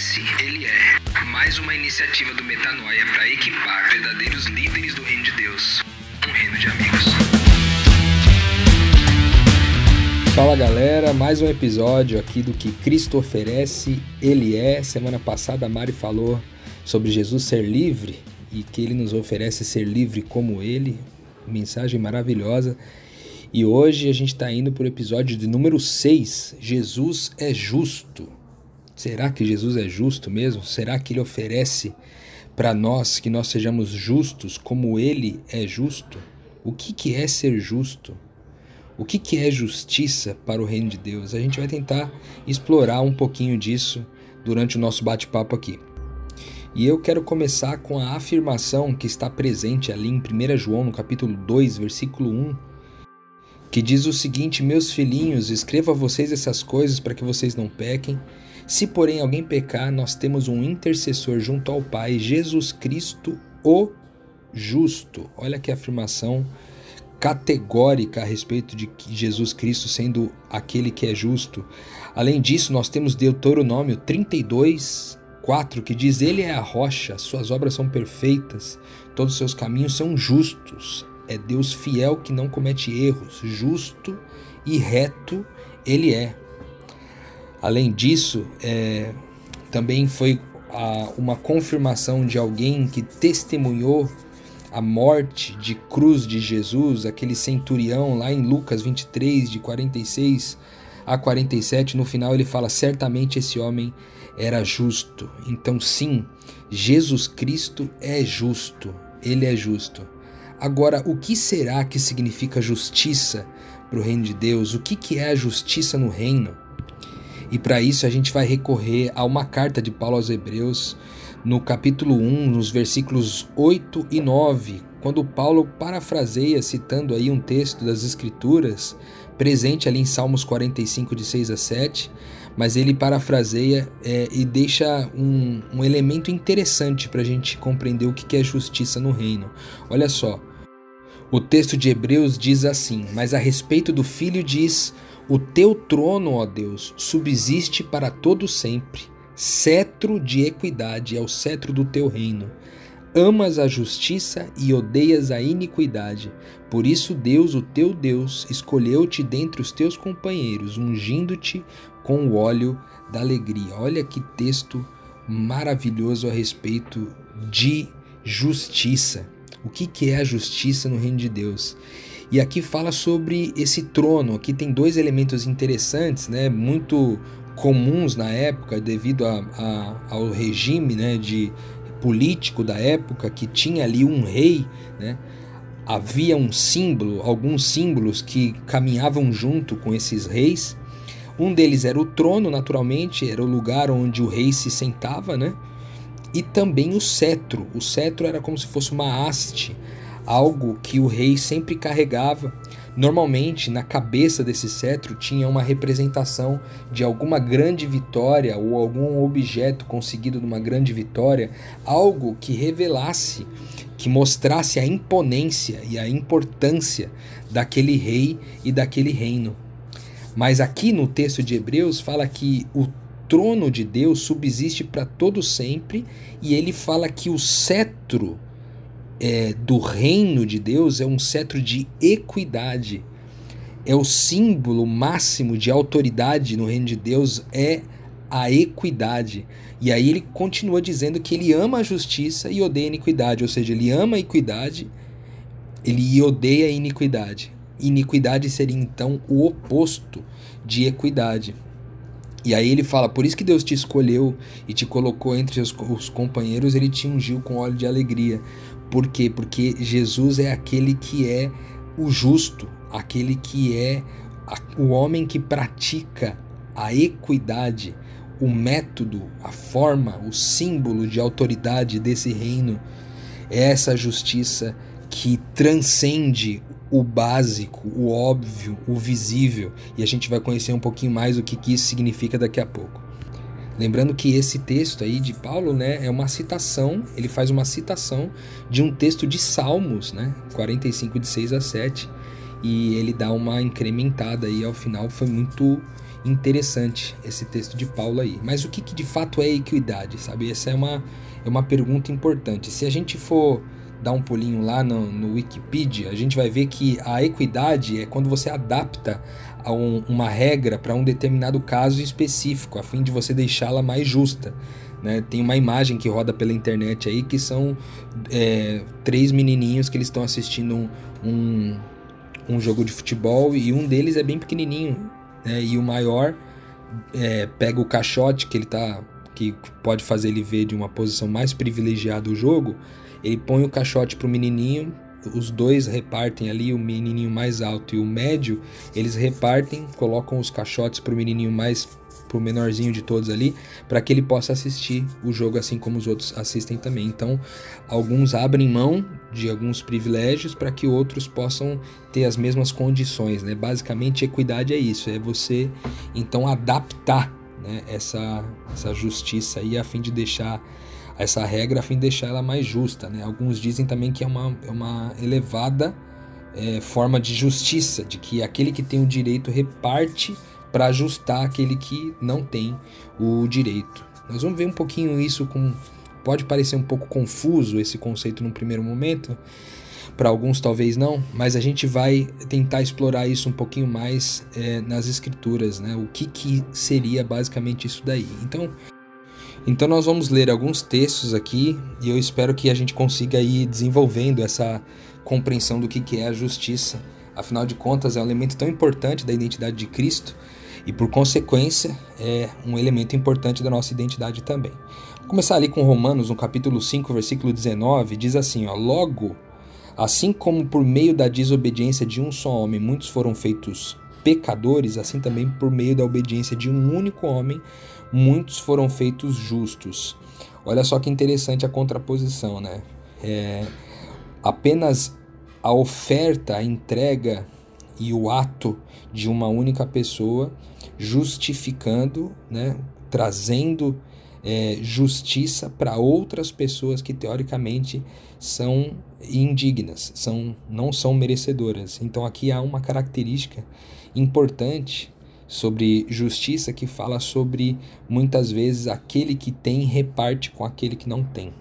oferece, ele é. Mais uma iniciativa do Metanoia para equipar verdadeiros líderes do reino de Deus. Um reino de amigos. Fala galera, mais um episódio aqui do que Cristo oferece, ele é. Semana passada a Mari falou sobre Jesus ser livre e que ele nos oferece ser livre como ele. Mensagem maravilhosa. E hoje a gente está indo para o episódio de número 6. Jesus é justo. Será que Jesus é justo mesmo? Será que ele oferece para nós que nós sejamos justos como ele é justo? O que, que é ser justo? O que, que é justiça para o reino de Deus? A gente vai tentar explorar um pouquinho disso durante o nosso bate-papo aqui. E eu quero começar com a afirmação que está presente ali em 1 João, no capítulo 2, versículo 1, que diz o seguinte: Meus filhinhos, escrevo a vocês essas coisas para que vocês não pequem. Se, porém, alguém pecar, nós temos um intercessor junto ao Pai, Jesus Cristo, o justo. Olha que afirmação categórica a respeito de Jesus Cristo sendo aquele que é justo. Além disso, nós temos Deuteronômio 32, 4, que diz: Ele é a rocha, suas obras são perfeitas, todos os seus caminhos são justos. É Deus fiel que não comete erros, justo e reto ele é. Além disso, é, também foi a, uma confirmação de alguém que testemunhou a morte de cruz de Jesus, aquele centurião lá em Lucas 23, de 46 a 47, no final ele fala: certamente esse homem era justo. Então, sim, Jesus Cristo é justo, ele é justo. Agora, o que será que significa justiça para o reino de Deus? O que, que é a justiça no reino? E para isso a gente vai recorrer a uma carta de Paulo aos Hebreus, no capítulo 1, nos versículos 8 e 9, quando Paulo parafraseia citando aí um texto das Escrituras, presente ali em Salmos 45, de 6 a 7, mas ele parafraseia é, e deixa um, um elemento interessante para a gente compreender o que é justiça no reino. Olha só, o texto de Hebreus diz assim: Mas a respeito do filho diz o teu trono, ó Deus, subsiste para todo sempre. Cetro de equidade é o cetro do teu reino. Amas a justiça e odeias a iniquidade. Por isso Deus, o teu Deus, escolheu-te dentre os teus companheiros, ungindo-te com o óleo da alegria. Olha que texto maravilhoso a respeito de justiça. O que, que é a justiça no reino de Deus? E aqui fala sobre esse trono. Aqui tem dois elementos interessantes, né, muito comuns na época, devido a, a, ao regime né, de político da época, que tinha ali um rei. Né, havia um símbolo, alguns símbolos que caminhavam junto com esses reis. Um deles era o trono, naturalmente, era o lugar onde o rei se sentava, né? E também o cetro. O cetro era como se fosse uma haste algo que o rei sempre carregava. Normalmente, na cabeça desse cetro tinha uma representação de alguma grande vitória ou algum objeto conseguido numa grande vitória, algo que revelasse, que mostrasse a imponência e a importância daquele rei e daquele reino. Mas aqui no texto de Hebreus fala que o trono de Deus subsiste para todo sempre e ele fala que o cetro é, do reino de Deus é um cetro de equidade. É o símbolo máximo de autoridade no reino de Deus é a equidade. E aí ele continua dizendo que ele ama a justiça e odeia a iniquidade, ou seja, ele ama a equidade, ele odeia a iniquidade. Iniquidade seria então o oposto de equidade. E aí ele fala: por isso que Deus te escolheu e te colocou entre os, os companheiros, ele te ungiu com óleo de alegria. Por quê? Porque Jesus é aquele que é o justo, aquele que é o homem que pratica a equidade, o método, a forma, o símbolo de autoridade desse reino. É essa justiça que transcende o básico, o óbvio, o visível. E a gente vai conhecer um pouquinho mais o que, isso significa daqui a pouco. Lembrando que esse texto aí de Paulo, né, é uma citação, ele faz uma citação de um texto de Salmos, né, 45 de 6 a 7. e ele dá uma incrementada aí ao final. Foi muito interessante esse texto de Paulo aí. Mas o que, que de fato é equidade, sabe? Essa é uma, é uma pergunta importante. Se a gente for dar um pulinho lá no, no Wikipedia, a gente vai ver que a equidade é quando você adapta um, uma regra para um determinado caso específico, a fim de você deixá-la mais justa. Né? Tem uma imagem que roda pela internet aí que são é, três menininhos que eles estão assistindo um, um, um, jogo de futebol e um deles é bem pequenininho né? e o maior é, pega o caixote que ele tá que pode fazer ele ver de uma posição mais privilegiada o jogo ele põe o caixote pro menininho, os dois repartem ali, o menininho mais alto e o médio, eles repartem, colocam os caixotes pro menininho mais pro menorzinho de todos ali, para que ele possa assistir o jogo assim como os outros assistem também. Então, alguns abrem mão de alguns privilégios para que outros possam ter as mesmas condições, né? Basicamente, equidade é isso, é você então adaptar né, essa, essa justiça aí a fim de deixar essa regra a fim de deixar ela mais justa. Né? Alguns dizem também que é uma, é uma elevada é, forma de justiça, de que aquele que tem o direito reparte para ajustar aquele que não tem o direito. Nós vamos ver um pouquinho isso com. Pode parecer um pouco confuso esse conceito no primeiro momento, para alguns talvez não, mas a gente vai tentar explorar isso um pouquinho mais é, nas escrituras, né? O que, que seria basicamente isso daí. Então, então nós vamos ler alguns textos aqui e eu espero que a gente consiga ir desenvolvendo essa compreensão do que é a justiça. Afinal de contas, é um elemento tão importante da identidade de Cristo e, por consequência, é um elemento importante da nossa identidade também. Vou começar ali com Romanos, no capítulo 5, versículo 19, diz assim: ó, Logo, assim como por meio da desobediência de um só homem muitos foram feitos pecadores, assim também por meio da obediência de um único homem muitos foram feitos justos. Olha só que interessante a contraposição, né? É, apenas a oferta, a entrega e o ato de uma única pessoa justificando, né, trazendo é, justiça para outras pessoas que teoricamente são indignas, são, não são merecedoras. Então aqui há uma característica importante sobre justiça que fala sobre muitas vezes aquele que tem reparte com aquele que não tem.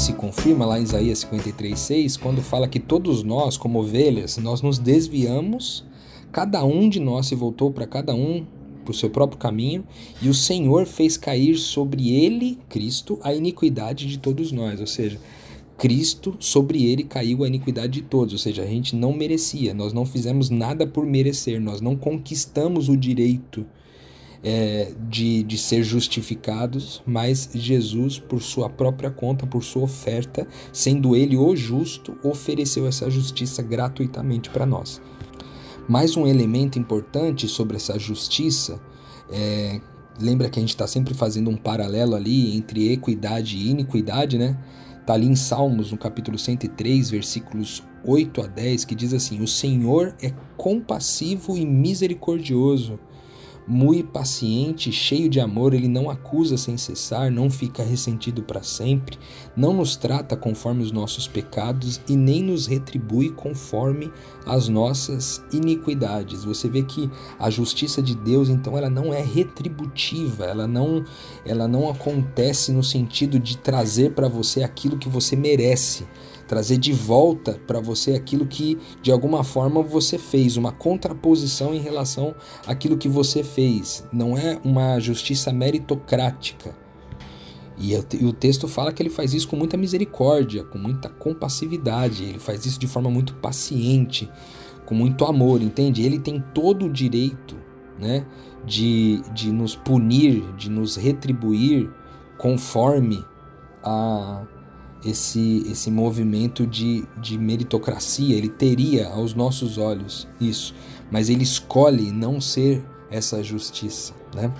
Se confirma lá em Isaías 53:6, quando fala que todos nós, como ovelhas, nós nos desviamos, cada um de nós se voltou para cada um para o seu próprio caminho, e o Senhor fez cair sobre ele, Cristo, a iniquidade de todos nós, ou seja, Cristo, sobre ele caiu a iniquidade de todos, ou seja, a gente não merecia, nós não fizemos nada por merecer, nós não conquistamos o direito é, de, de ser justificados, mas Jesus, por sua própria conta, por sua oferta, sendo ele o justo, ofereceu essa justiça gratuitamente para nós. Mais um elemento importante sobre essa justiça é, lembra que a gente está sempre fazendo um paralelo ali entre equidade e iniquidade, né? Está ali em Salmos, no capítulo 103, versículos 8 a 10, que diz assim: O Senhor é compassivo e misericordioso muito paciente, cheio de amor, ele não acusa sem cessar, não fica ressentido para sempre, não nos trata conforme os nossos pecados e nem nos retribui conforme as nossas iniquidades. Você vê que a justiça de Deus, então, ela não é retributiva, ela não, ela não acontece no sentido de trazer para você aquilo que você merece trazer de volta para você aquilo que de alguma forma você fez, uma contraposição em relação àquilo que você fez. Não é uma justiça meritocrática. E o texto fala que ele faz isso com muita misericórdia, com muita compassividade, ele faz isso de forma muito paciente, com muito amor, entende? Ele tem todo o direito né, de, de nos punir, de nos retribuir conforme a, esse, esse movimento de, de meritocracia, ele teria aos nossos olhos isso, mas ele escolhe não ser essa justiça. Né?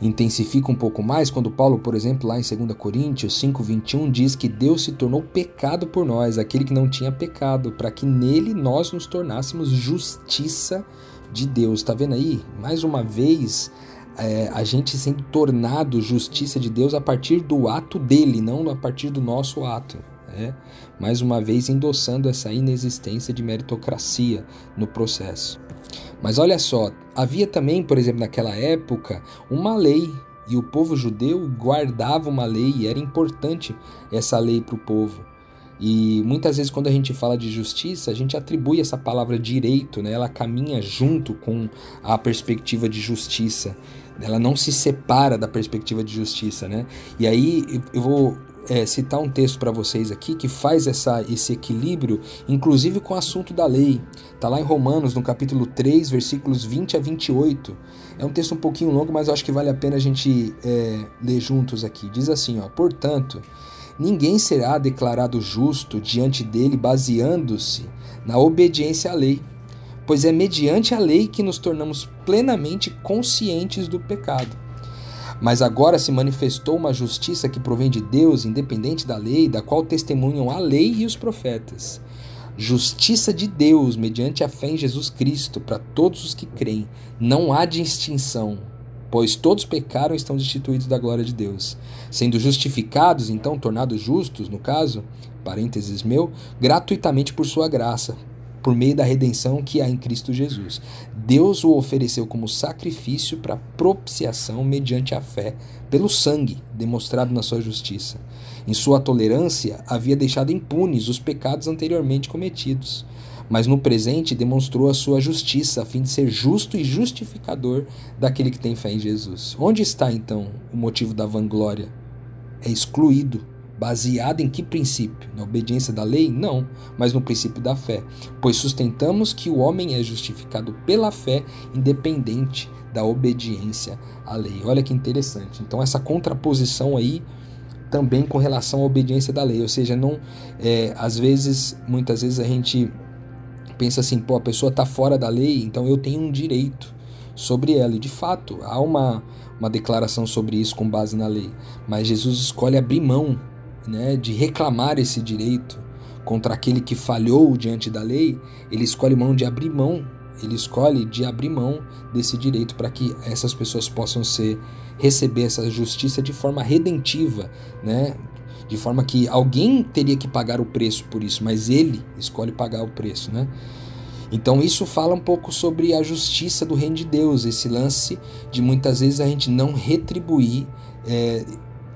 intensifica um pouco mais quando Paulo, por exemplo, lá em 2 Coríntios 5:21 diz que Deus se tornou pecado por nós, aquele que não tinha pecado, para que nele nós nos tornássemos justiça de Deus. Tá vendo aí? Mais uma vez, é, a gente sendo tornado justiça de Deus a partir do ato dele, não a partir do nosso ato. Né? Mais uma vez endossando essa inexistência de meritocracia no processo. Mas olha só, havia também, por exemplo, naquela época, uma lei e o povo judeu guardava uma lei e era importante essa lei para o povo. E muitas vezes quando a gente fala de justiça, a gente atribui essa palavra direito, né? Ela caminha junto com a perspectiva de justiça. Ela não se separa da perspectiva de justiça, né? E aí eu vou é, citar um texto para vocês aqui que faz essa, esse equilíbrio, inclusive com o assunto da lei. Está lá em Romanos, no capítulo 3, versículos 20 a 28. É um texto um pouquinho longo, mas eu acho que vale a pena a gente é, ler juntos aqui. Diz assim: ó, Portanto, ninguém será declarado justo diante dele baseando-se na obediência à lei, pois é mediante a lei que nos tornamos plenamente conscientes do pecado. Mas agora se manifestou uma justiça que provém de Deus, independente da lei, da qual testemunham a lei e os profetas. Justiça de Deus mediante a fé em Jesus Cristo para todos os que creem. Não há distinção, pois todos pecaram e estão destituídos da glória de Deus. Sendo justificados, então, tornados justos, no caso, parênteses meu, gratuitamente por sua graça, por meio da redenção que há em Cristo Jesus. Deus o ofereceu como sacrifício para propiciação mediante a fé, pelo sangue demonstrado na sua justiça. Em sua tolerância, havia deixado impunes os pecados anteriormente cometidos, mas no presente demonstrou a sua justiça, a fim de ser justo e justificador daquele que tem fé em Jesus. Onde está então o motivo da vanglória? É excluído Baseado em que princípio? Na obediência da lei? Não, mas no princípio da fé. Pois sustentamos que o homem é justificado pela fé, independente da obediência à lei. Olha que interessante. Então, essa contraposição aí também com relação à obediência da lei. Ou seja, não é, às vezes, muitas vezes a gente pensa assim, pô, a pessoa está fora da lei, então eu tenho um direito sobre ela. E de fato, há uma, uma declaração sobre isso com base na lei. Mas Jesus escolhe abrir mão né, de reclamar esse direito contra aquele que falhou diante da lei, ele escolhe mão de abrir mão, ele escolhe de abrir mão desse direito para que essas pessoas possam ser receber essa justiça de forma redentiva, né? De forma que alguém teria que pagar o preço por isso, mas ele escolhe pagar o preço, né? Então isso fala um pouco sobre a justiça do reino de Deus, esse lance de muitas vezes a gente não retribuir é,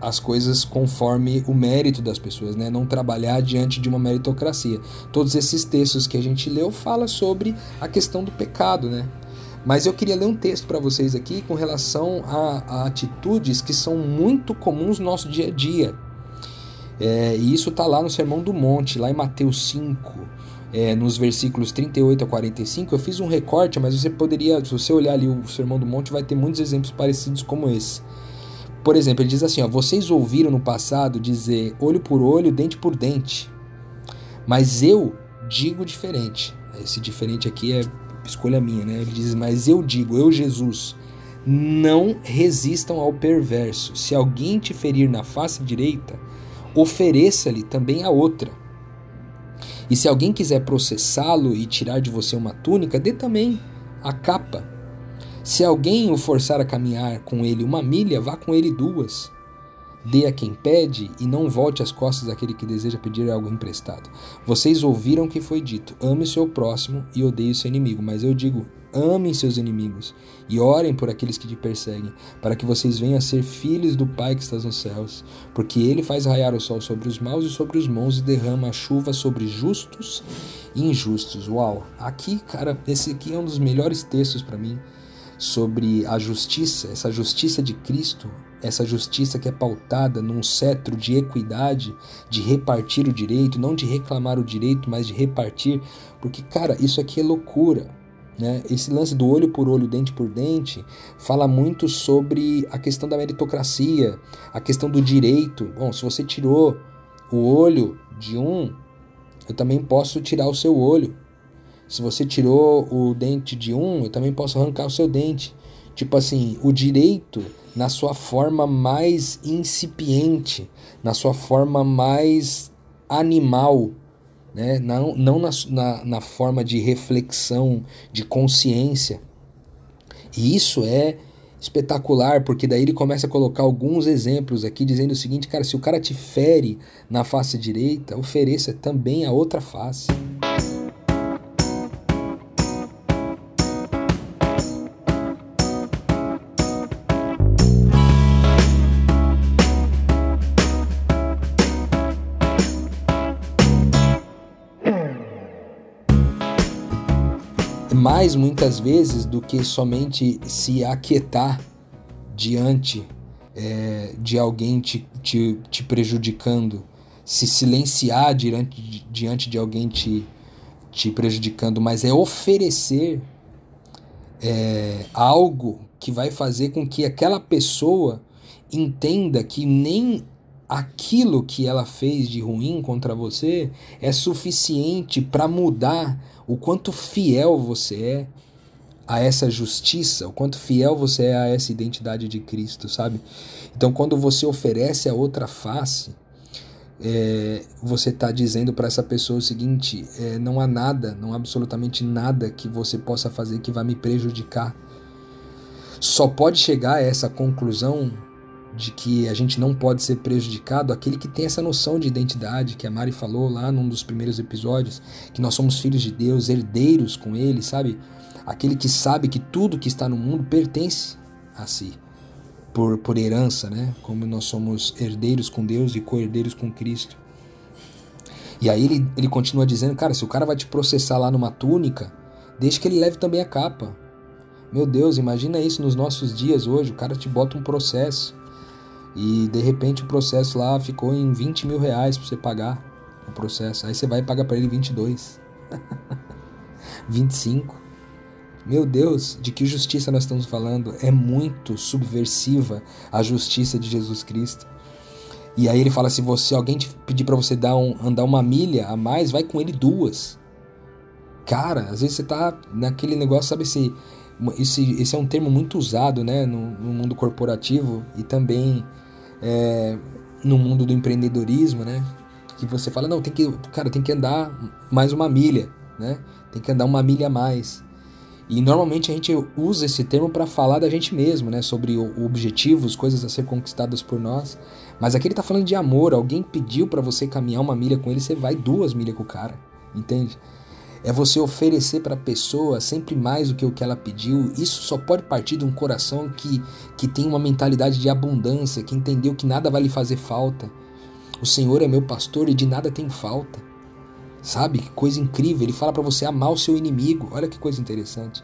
as coisas conforme o mérito das pessoas, né? Não trabalhar diante de uma meritocracia. Todos esses textos que a gente leu fala sobre a questão do pecado, né? Mas eu queria ler um texto para vocês aqui com relação a, a, atitudes que são muito comuns no nosso dia a dia. É, e isso está lá no Sermão do Monte, lá em Mateus 5, é, nos versículos 38 a 45. Eu fiz um recorte, mas você poderia, se você olhar ali o Sermão do Monte, vai ter muitos exemplos parecidos como esse. Por exemplo, ele diz assim: ó, vocês ouviram no passado dizer olho por olho, dente por dente. Mas eu digo diferente. Esse diferente aqui é escolha minha, né? Ele diz: Mas eu digo, eu, Jesus, não resistam ao perverso. Se alguém te ferir na face direita, ofereça-lhe também a outra. E se alguém quiser processá-lo e tirar de você uma túnica, dê também a capa. Se alguém o forçar a caminhar com ele uma milha, vá com ele duas. Dê a quem pede e não volte as costas daquele que deseja pedir algo emprestado. Vocês ouviram que foi dito: ame o seu próximo e odeie o seu inimigo. Mas eu digo: amem seus inimigos e orem por aqueles que te perseguem, para que vocês venham a ser filhos do Pai que está nos céus. Porque ele faz raiar o sol sobre os maus e sobre os bons e derrama a chuva sobre justos e injustos. Uau! Aqui, cara, esse aqui é um dos melhores textos para mim sobre a justiça, essa justiça de Cristo, essa justiça que é pautada num cetro de equidade, de repartir o direito, não de reclamar o direito, mas de repartir, porque, cara, isso aqui é loucura. Né? Esse lance do olho por olho, dente por dente, fala muito sobre a questão da meritocracia, a questão do direito. Bom, se você tirou o olho de um, eu também posso tirar o seu olho. Se você tirou o dente de um, eu também posso arrancar o seu dente. Tipo assim, o direito na sua forma mais incipiente, na sua forma mais animal, né? não, não na, na, na forma de reflexão, de consciência. E isso é espetacular, porque daí ele começa a colocar alguns exemplos aqui dizendo o seguinte, cara, se o cara te fere na face direita, ofereça também a outra face. Mais muitas vezes do que somente se aquietar diante é, de alguém te, te, te, prejudicando, se silenciar diante, diante de alguém te, te prejudicando, mas é oferecer é, algo que vai fazer com que aquela pessoa entenda que nem aquilo que ela fez de ruim contra você é suficiente para mudar o quanto fiel você é a essa justiça, o quanto fiel você é a essa identidade de Cristo, sabe? Então, quando você oferece a outra face, é, você está dizendo para essa pessoa o seguinte: é, não há nada, não há absolutamente nada que você possa fazer que vai me prejudicar. Só pode chegar a essa conclusão de que a gente não pode ser prejudicado, aquele que tem essa noção de identidade, que a Mari falou lá num dos primeiros episódios, que nós somos filhos de Deus, herdeiros com Ele, sabe? Aquele que sabe que tudo que está no mundo pertence a si, por, por herança, né? Como nós somos herdeiros com Deus e co-herdeiros com Cristo. E aí ele, ele continua dizendo, cara, se o cara vai te processar lá numa túnica, deixa que ele leve também a capa. Meu Deus, imagina isso nos nossos dias hoje, o cara te bota um processo e de repente o processo lá ficou em 20 mil reais para você pagar o processo. Aí você vai pagar para ele 22. 25. Meu Deus, de que justiça nós estamos falando? É muito subversiva a justiça de Jesus Cristo. E aí ele fala: se você alguém te pedir para você dar um, andar uma milha a mais, vai com ele duas. Cara, às vezes você tá naquele negócio, sabe se esse, esse é um termo muito usado, né, no, no mundo corporativo e também é, no mundo do empreendedorismo, né? Que você fala, não, tem que, cara, tem que andar mais uma milha, né? Tem que andar uma milha a mais. E normalmente a gente usa esse termo para falar da gente mesmo, né? Sobre objetivos, coisas a ser conquistadas por nós. Mas aqui ele tá falando de amor. Alguém pediu para você caminhar uma milha com ele, você vai duas milhas com o cara, entende? É você oferecer para a pessoa sempre mais do que o que ela pediu. Isso só pode partir de um coração que, que tem uma mentalidade de abundância, que entendeu que nada vai lhe fazer falta. O Senhor é meu pastor e de nada tem falta. Sabe? Que coisa incrível. Ele fala para você amar o seu inimigo. Olha que coisa interessante.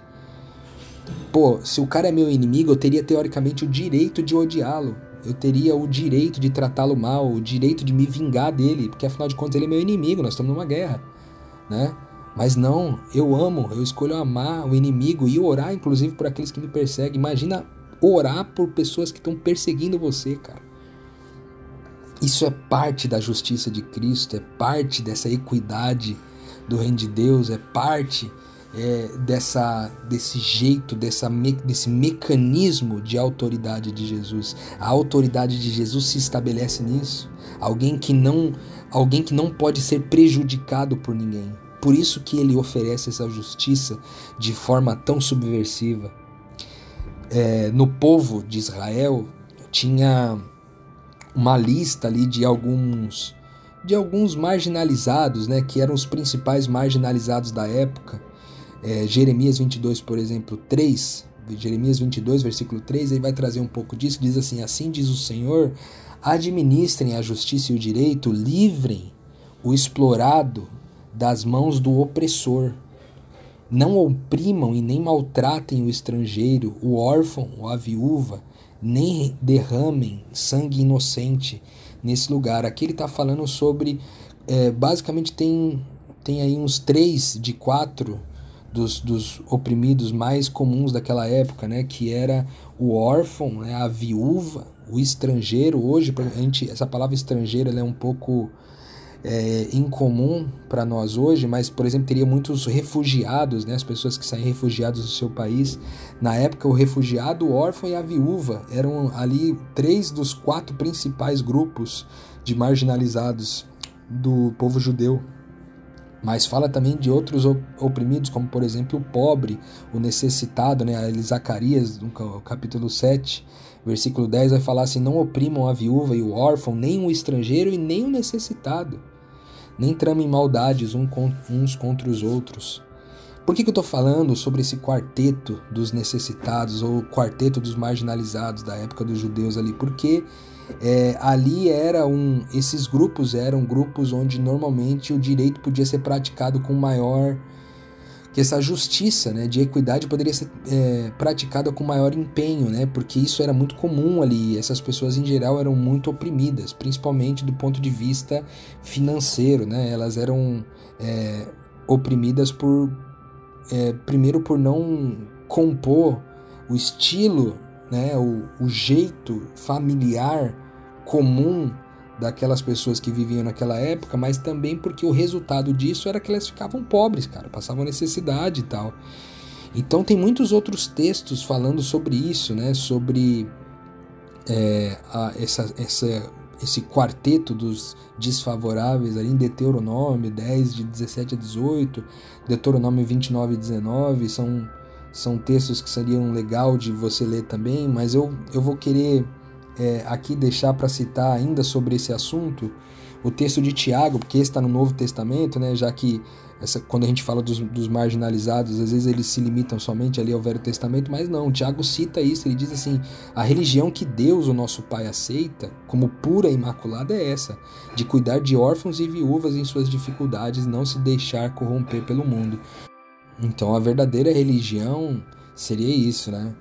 Pô, se o cara é meu inimigo, eu teria teoricamente o direito de odiá-lo. Eu teria o direito de tratá-lo mal, o direito de me vingar dele, porque afinal de contas ele é meu inimigo, nós estamos numa guerra, né? Mas não, eu amo, eu escolho amar o inimigo e orar, inclusive, por aqueles que me perseguem. Imagina orar por pessoas que estão perseguindo você, cara. Isso é parte da justiça de Cristo, é parte dessa equidade do reino de Deus, é parte é, dessa, desse jeito, dessa, desse mecanismo de autoridade de Jesus. A autoridade de Jesus se estabelece nisso. Alguém que não, alguém que não pode ser prejudicado por ninguém. Por isso que ele oferece essa justiça de forma tão subversiva. É, no povo de Israel tinha uma lista ali de alguns de alguns marginalizados, né, que eram os principais marginalizados da época. É, Jeremias 22, por exemplo, 3, Jeremias 22, versículo 3, ele vai trazer um pouco disso, diz assim: Assim diz o Senhor, administrem a justiça e o direito, livrem o explorado das mãos do opressor. Não oprimam e nem maltratem o estrangeiro, o órfão ou a viúva, nem derramem sangue inocente nesse lugar. Aqui ele está falando sobre. É, basicamente, tem, tem aí uns três de quatro dos, dos oprimidos mais comuns daquela época, né? Que era o órfão, né, a viúva, o estrangeiro. Hoje, a gente, essa palavra estrangeiro é um pouco é, incomum para nós hoje, mas, por exemplo, teria muitos refugiados, né, as pessoas que saem refugiados do seu país. Na época, o refugiado, o órfão e a viúva eram ali três dos quatro principais grupos de marginalizados do povo judeu. Mas fala também de outros oprimidos, como por exemplo o pobre, o necessitado, né? Zacarias, no capítulo 7, versículo 10, vai falar assim: Não oprimam a viúva e o órfão, nem o estrangeiro e nem o necessitado nem tramem maldades uns contra os outros. Por que, que eu estou falando sobre esse quarteto dos necessitados ou quarteto dos marginalizados da época dos judeus ali? Porque é, ali era um, esses grupos eram grupos onde normalmente o direito podia ser praticado com maior que essa justiça né, de equidade poderia ser é, praticada com maior empenho, né, porque isso era muito comum ali. Essas pessoas, em geral, eram muito oprimidas, principalmente do ponto de vista financeiro. Né, elas eram é, oprimidas por, é, primeiro, por não compor o estilo, né, o, o jeito familiar comum daquelas pessoas que viviam naquela época, mas também porque o resultado disso era que elas ficavam pobres, cara, passavam necessidade e tal. Então tem muitos outros textos falando sobre isso, né? Sobre é, a, essa, essa, esse quarteto dos desfavoráveis ali em Deuteronômio 10, de 17 a 18, Deuteronômio 29 e 19, são, são textos que seriam legal de você ler também, mas eu, eu vou querer é, aqui deixar para citar ainda sobre esse assunto o texto de Tiago, porque esse está no Novo Testamento, né, já que essa, quando a gente fala dos, dos, marginalizados, às vezes eles se limitam somente ali ao Velho Testamento, mas não, Tiago cita isso, ele diz assim: a religião que Deus, o nosso Pai, aceita como pura e imaculada é essa, de cuidar de órfãos e viúvas em suas dificuldades não se deixar corromper pelo mundo. Então a verdadeira religião seria isso, né?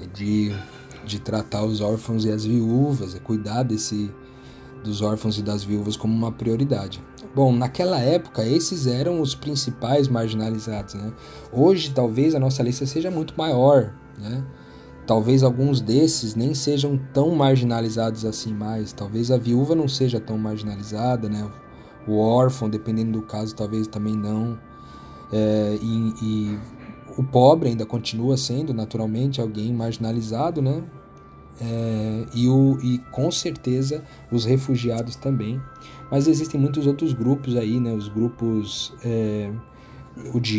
É de de tratar os órfãos e as viúvas, é cuidar desse, dos órfãos e das viúvas como uma prioridade. Bom, naquela época esses eram os principais marginalizados, né? Hoje talvez a nossa lista seja muito maior, né? Talvez alguns desses nem sejam tão marginalizados assim mais. Talvez a viúva não seja tão marginalizada, né? O órfão, dependendo do caso, talvez também não. É, e, e o pobre ainda continua sendo naturalmente alguém marginalizado, né? É, e, o, e com certeza os refugiados também. Mas existem muitos outros grupos aí, né? Os grupos é,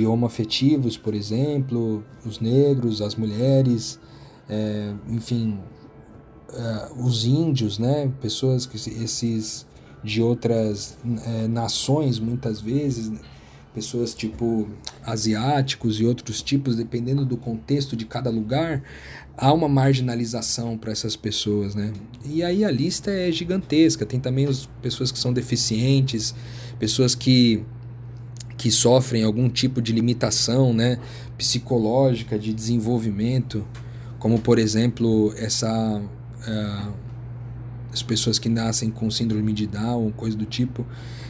homoafetivos, por exemplo, os negros, as mulheres, é, enfim, é, os índios, né? Pessoas que esses de outras é, nações muitas vezes pessoas tipo asiáticos e outros tipos, dependendo do contexto de cada lugar, há uma marginalização para essas pessoas, né? E aí a lista é gigantesca. Tem também as pessoas que são deficientes, pessoas que que sofrem algum tipo de limitação, né, psicológica de desenvolvimento, como por exemplo essa uh, as pessoas que nascem com síndrome de Down, coisa do tipo,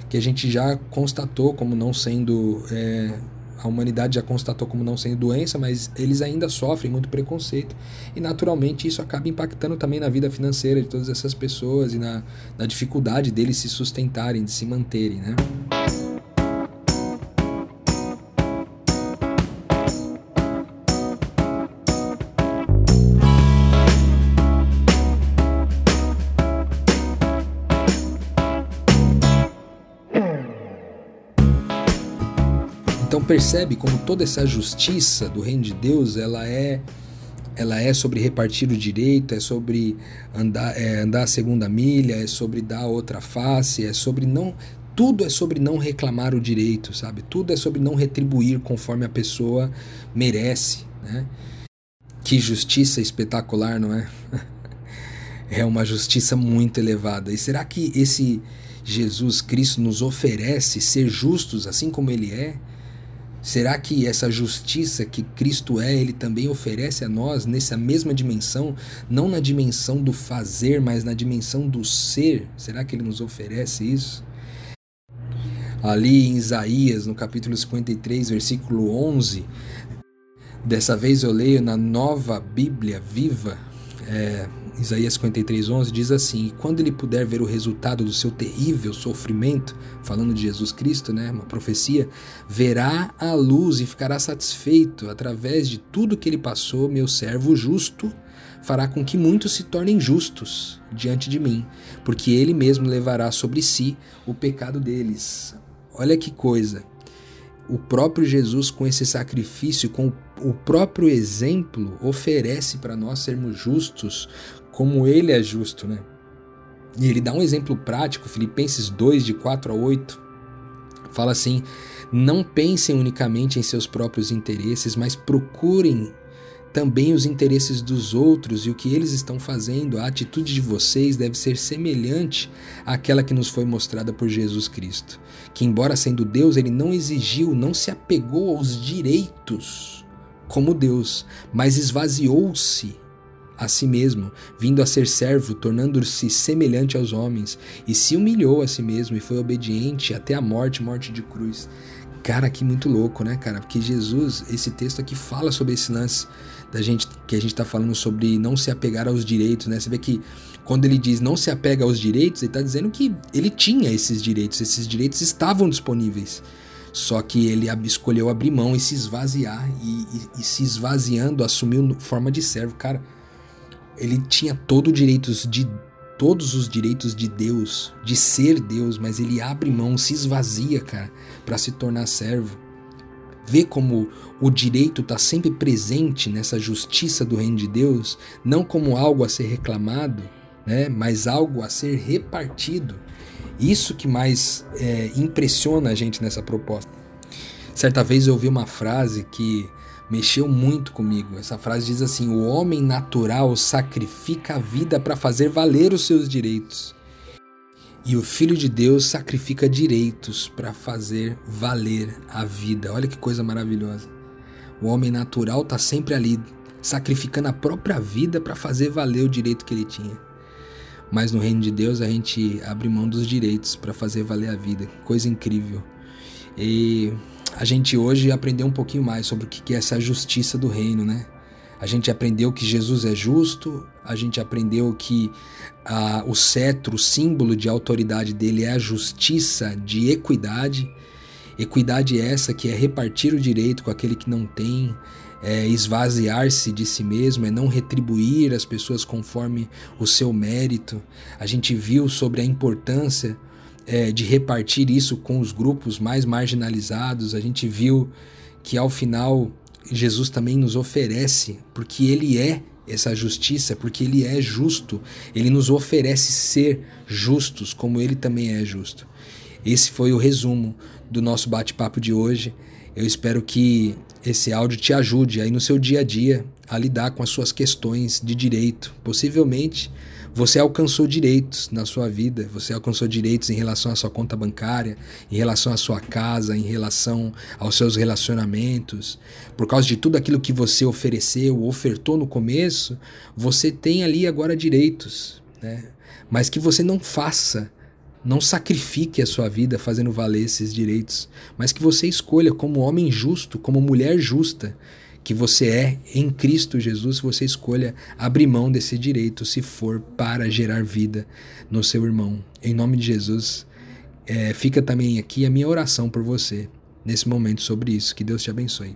que a gente já constatou como não sendo. É, a humanidade já constatou como não sendo doença, mas eles ainda sofrem muito preconceito. E naturalmente isso acaba impactando também na vida financeira de todas essas pessoas e na, na dificuldade deles se sustentarem, de se manterem, né? Percebe como toda essa justiça do reino de Deus, ela é ela é sobre repartir o direito, é sobre andar, é, andar a segunda milha, é sobre dar outra face, é sobre não. Tudo é sobre não reclamar o direito, sabe? Tudo é sobre não retribuir conforme a pessoa merece, né? Que justiça espetacular, não é? é uma justiça muito elevada. E será que esse Jesus Cristo nos oferece ser justos assim como ele é? Será que essa justiça que Cristo é, ele também oferece a nós nessa mesma dimensão, não na dimensão do fazer, mas na dimensão do ser? Será que ele nos oferece isso? Ali em Isaías, no capítulo 53, versículo 11, dessa vez eu leio na nova Bíblia viva, é, Isaías 53:11 diz assim: e "Quando ele puder ver o resultado do seu terrível sofrimento, falando de Jesus Cristo, né, uma profecia, verá a luz e ficará satisfeito através de tudo que ele passou, meu servo justo." fará com que muitos se tornem justos diante de mim, porque ele mesmo levará sobre si o pecado deles. Olha que coisa. O próprio Jesus, com esse sacrifício, com o próprio exemplo, oferece para nós sermos justos como ele é justo, né? E ele dá um exemplo prático, Filipenses 2, de 4 a 8. Fala assim: Não pensem unicamente em seus próprios interesses, mas procurem também os interesses dos outros e o que eles estão fazendo, a atitude de vocês deve ser semelhante àquela que nos foi mostrada por Jesus Cristo, que, embora sendo Deus, ele não exigiu, não se apegou aos direitos como Deus, mas esvaziou-se a si mesmo, vindo a ser servo, tornando-se semelhante aos homens, e se humilhou a si mesmo e foi obediente até a morte morte de cruz. Cara, que muito louco, né, cara? Porque Jesus, esse texto aqui fala sobre esse lance da gente que a gente está falando sobre não se apegar aos direitos, né? Você vê que quando ele diz não se apega aos direitos, ele está dizendo que ele tinha esses direitos, esses direitos estavam disponíveis. Só que ele escolheu abrir mão e se esvaziar, e, e, e se esvaziando, assumiu forma de servo. Cara, ele tinha todo o direito de todos os direitos de Deus, de ser Deus, mas ele abre mão, se esvazia, cara, para se tornar servo. Vê como o direito está sempre presente nessa justiça do reino de Deus, não como algo a ser reclamado, né, mas algo a ser repartido. Isso que mais é, impressiona a gente nessa proposta. Certa vez eu ouvi uma frase que mexeu muito comigo. Essa frase diz assim: O homem natural sacrifica a vida para fazer valer os seus direitos. E o Filho de Deus sacrifica direitos para fazer valer a vida. Olha que coisa maravilhosa. O homem natural está sempre ali, sacrificando a própria vida para fazer valer o direito que ele tinha. Mas no reino de Deus a gente abre mão dos direitos para fazer valer a vida. Coisa incrível. E a gente hoje aprendeu um pouquinho mais sobre o que é essa justiça do reino, né? A gente aprendeu que Jesus é justo, a gente aprendeu que ah, o cetro, o símbolo de autoridade dele é a justiça de equidade. Equidade é essa que é repartir o direito com aquele que não tem, é esvaziar-se de si mesmo, é não retribuir as pessoas conforme o seu mérito. A gente viu sobre a importância é, de repartir isso com os grupos mais marginalizados. A gente viu que ao final Jesus também nos oferece, porque Ele é essa justiça, porque Ele é justo, Ele nos oferece ser justos, como Ele também é justo. Esse foi o resumo do nosso bate-papo de hoje. Eu espero que esse áudio te ajude aí no seu dia a dia a lidar com as suas questões de direito. Possivelmente você alcançou direitos na sua vida, você alcançou direitos em relação à sua conta bancária, em relação à sua casa, em relação aos seus relacionamentos. Por causa de tudo aquilo que você ofereceu, ofertou no começo, você tem ali agora direitos, né? Mas que você não faça não sacrifique a sua vida fazendo valer esses direitos, mas que você escolha como homem justo, como mulher justa, que você é em Cristo Jesus, você escolha abrir mão desse direito se for para gerar vida no seu irmão. Em nome de Jesus, é, fica também aqui a minha oração por você nesse momento sobre isso. Que Deus te abençoe.